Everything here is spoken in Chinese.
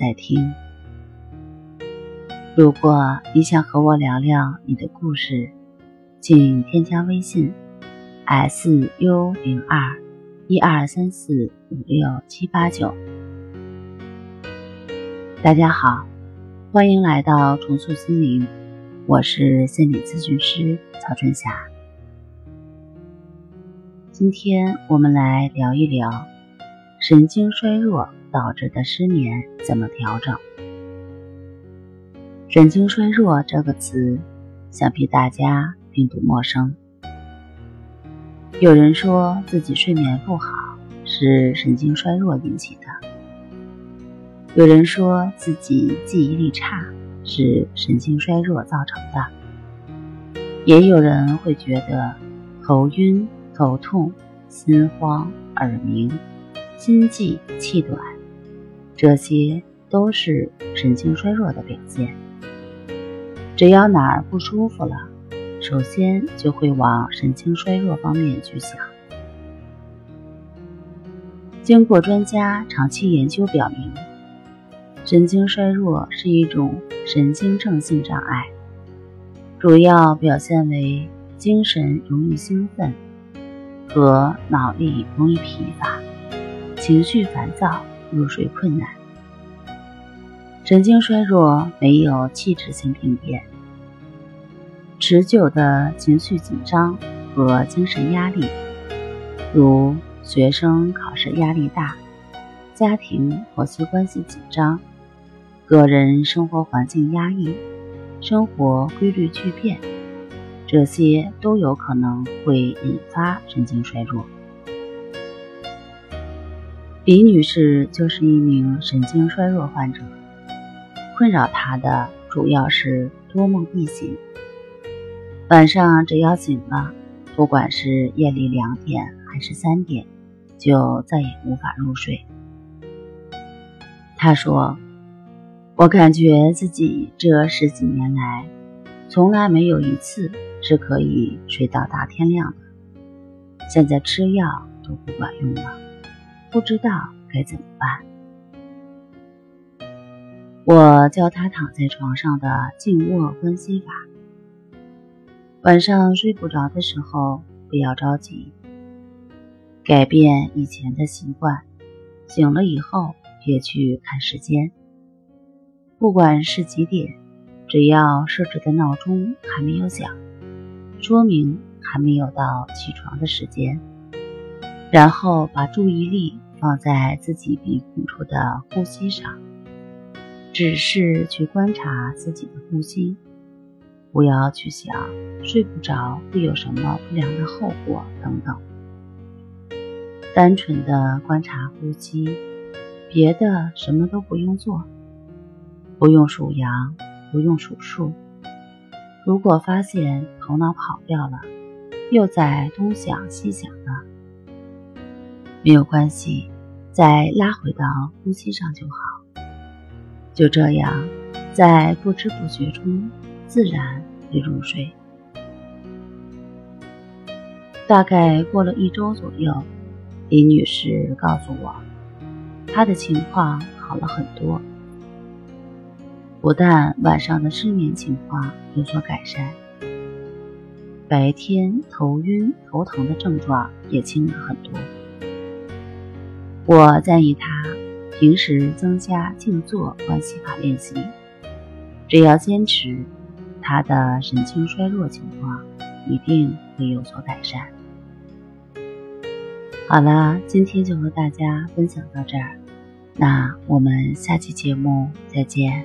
在听。如果你想和我聊聊你的故事，请添加微信 s u 零二一二三四五六七八九。大家好，欢迎来到重塑心灵，我是心理咨询师曹春霞。今天我们来聊一聊神经衰弱。导致的失眠怎么调整？神经衰弱这个词，想必大家并不陌生。有人说自己睡眠不好是神经衰弱引起的，有人说自己记忆力差是神经衰弱造成的，也有人会觉得头晕、头痛、心慌、耳鸣、心悸、气短。这些都是神经衰弱的表现。只要哪儿不舒服了，首先就会往神经衰弱方面去想。经过专家长期研究表明，神经衰弱是一种神经症性障碍，主要表现为精神容易兴奋和脑力容易疲乏，情绪烦躁。入睡困难，神经衰弱没有器质性病变，持久的情绪紧张和精神压力，如学生考试压力大、家庭婆媳关系紧张、个人生活环境压抑、生活规律巨变，这些都有可能会引发神经衰弱。李女士就是一名神经衰弱患者，困扰她的主要是多梦易醒。晚上只要醒了，不管是夜里两点还是三点，就再也无法入睡。她说：“我感觉自己这十几年来，从来没有一次是可以睡到大天亮的。现在吃药都不管用了。”不知道该怎么办。我教他躺在床上的静卧观息法。晚上睡不着的时候，不要着急，改变以前的习惯。醒了以后，别去看时间，不管是几点，只要设置的闹钟还没有响，说明还没有到起床的时间。然后把注意力放在自己鼻孔处的呼吸上，只是去观察自己的呼吸，不要去想睡不着会有什么不良的后果等等。单纯的观察呼吸，别的什么都不用做，不用数羊，不用数数。如果发现头脑跑掉了，又在东想西想的。没有关系，再拉回到呼吸上就好。就这样，在不知不觉中自然会入睡。大概过了一周左右，李女士告诉我，她的情况好了很多，不但晚上的失眠情况有所改善，白天头晕头疼的症状也轻了很多。我建议他平时增加静坐关系法练习，只要坚持，他的神经衰弱情况一定会有所改善。好了，今天就和大家分享到这儿，那我们下期节目再见。